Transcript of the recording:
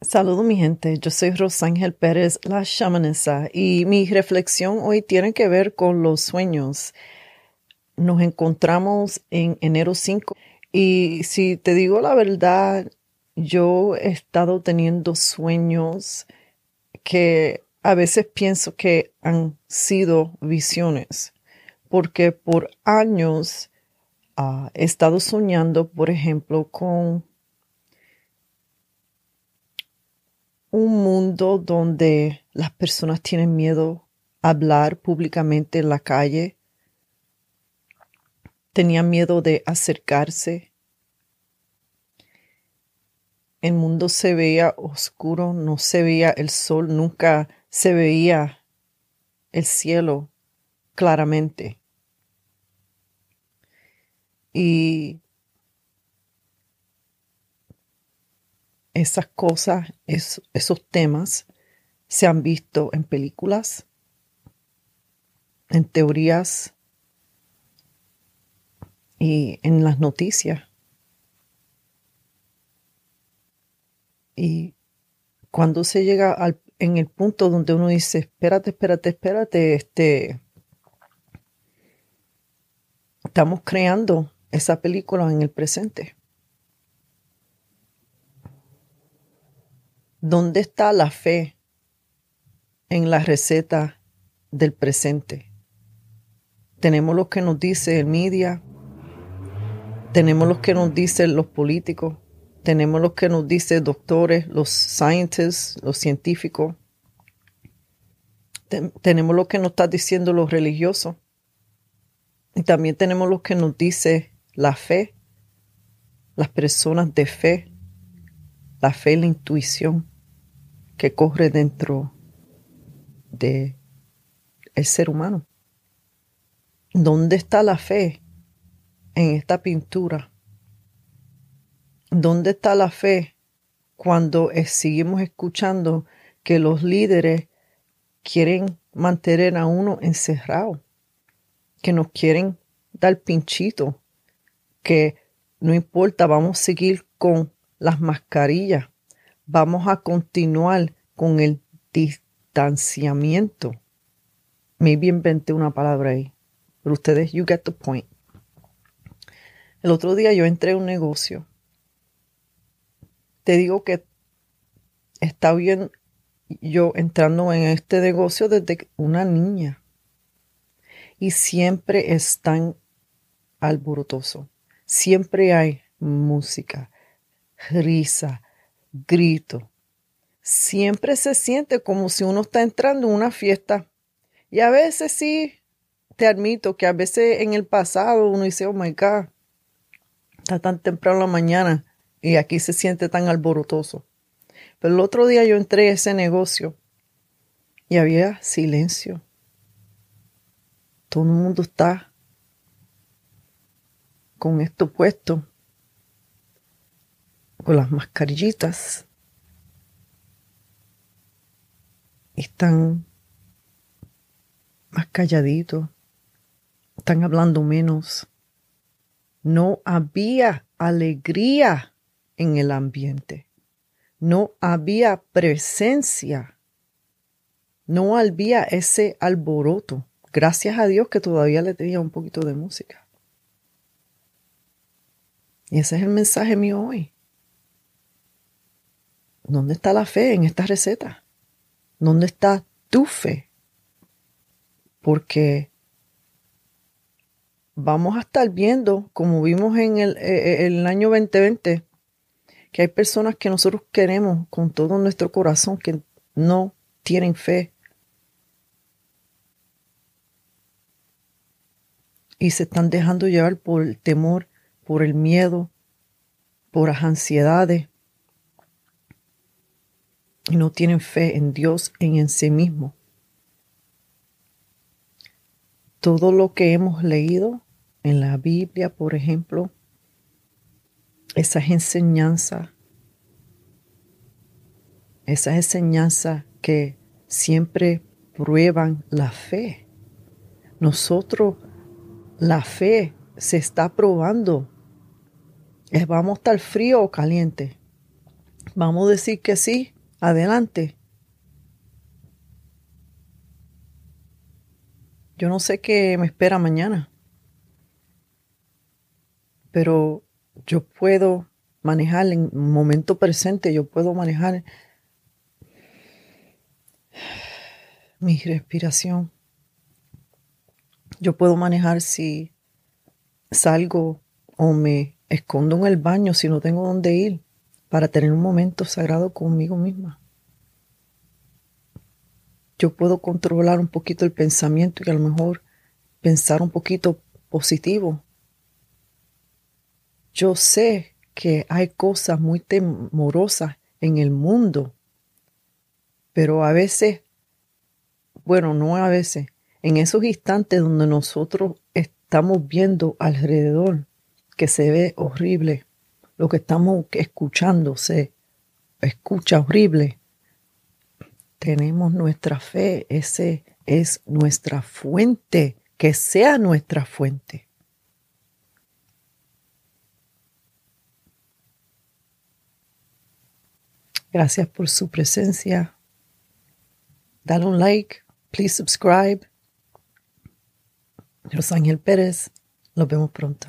Saludos mi gente, yo soy Rosángel Pérez, la shamanesa, y mi reflexión hoy tiene que ver con los sueños. Nos encontramos en enero 5 y si te digo la verdad, yo he estado teniendo sueños que a veces pienso que han sido visiones, porque por años uh, he estado soñando, por ejemplo, con un mundo donde las personas tienen miedo a hablar públicamente en la calle, tenían miedo de acercarse. El mundo se veía oscuro, no se veía el sol, nunca se veía el cielo claramente. Y esas cosas, esos temas se han visto en películas, en teorías y en las noticias. Y cuando se llega al, en el punto donde uno dice, espérate, espérate, espérate, este, estamos creando esa película en el presente. ¿Dónde está la fe en la receta del presente? Tenemos lo que nos dice el media, tenemos lo que nos dicen los políticos, tenemos lo que nos dicen doctores, los scientists, los científicos, tenemos lo que nos está diciendo los religiosos. Y también tenemos lo que nos dice la fe, las personas de fe la fe y la intuición que corre dentro de el ser humano. ¿Dónde está la fe en esta pintura? ¿Dónde está la fe cuando seguimos escuchando que los líderes quieren mantener a uno encerrado, que nos quieren dar pinchito, que no importa, vamos a seguir con las mascarillas. Vamos a continuar con el distanciamiento. Maybe inventé una palabra ahí, pero ustedes, you get the point. El otro día yo entré a un negocio. Te digo que está bien yo entrando en este negocio desde una niña. Y siempre están alborotoso. Siempre hay música, risa, grito. Siempre se siente como si uno está entrando en una fiesta. Y a veces sí, te admito que a veces en el pasado uno dice, oh my God, está tan temprano en la mañana y aquí se siente tan alborotoso. Pero el otro día yo entré a ese negocio y había silencio. Todo el mundo está con esto puesto con las mascarillitas. Están más calladitos, están hablando menos. No había alegría en el ambiente. No había presencia. No había ese alboroto. Gracias a Dios que todavía le tenía un poquito de música. Y ese es el mensaje mío hoy. ¿Dónde está la fe en esta receta? ¿Dónde está tu fe? Porque vamos a estar viendo, como vimos en el, eh, el año 2020, que hay personas que nosotros queremos con todo nuestro corazón que no tienen fe. Y se están dejando llevar por el temor, por el miedo, por las ansiedades. Y no tienen fe en Dios y en sí mismo. Todo lo que hemos leído en la Biblia, por ejemplo, esas enseñanzas, esas enseñanzas que siempre prueban la fe. Nosotros, la fe se está probando. ¿Vamos a estar frío o caliente? Vamos a decir que sí, adelante. Yo no sé qué me espera mañana, pero yo puedo manejar en el momento presente, yo puedo manejar mi respiración. Yo puedo manejar si salgo o me escondo en el baño si no tengo dónde ir para tener un momento sagrado conmigo misma. Yo puedo controlar un poquito el pensamiento y a lo mejor pensar un poquito positivo yo sé que hay cosas muy temorosas en el mundo, pero a veces, bueno, no a veces, en esos instantes donde nosotros estamos viendo alrededor que se ve horrible, lo que estamos escuchando se escucha horrible, tenemos nuestra fe, ese es nuestra fuente, que sea nuestra fuente. Gracias por su presencia. Dale un like. Please subscribe. Rosangel Pérez. Nos vemos pronto.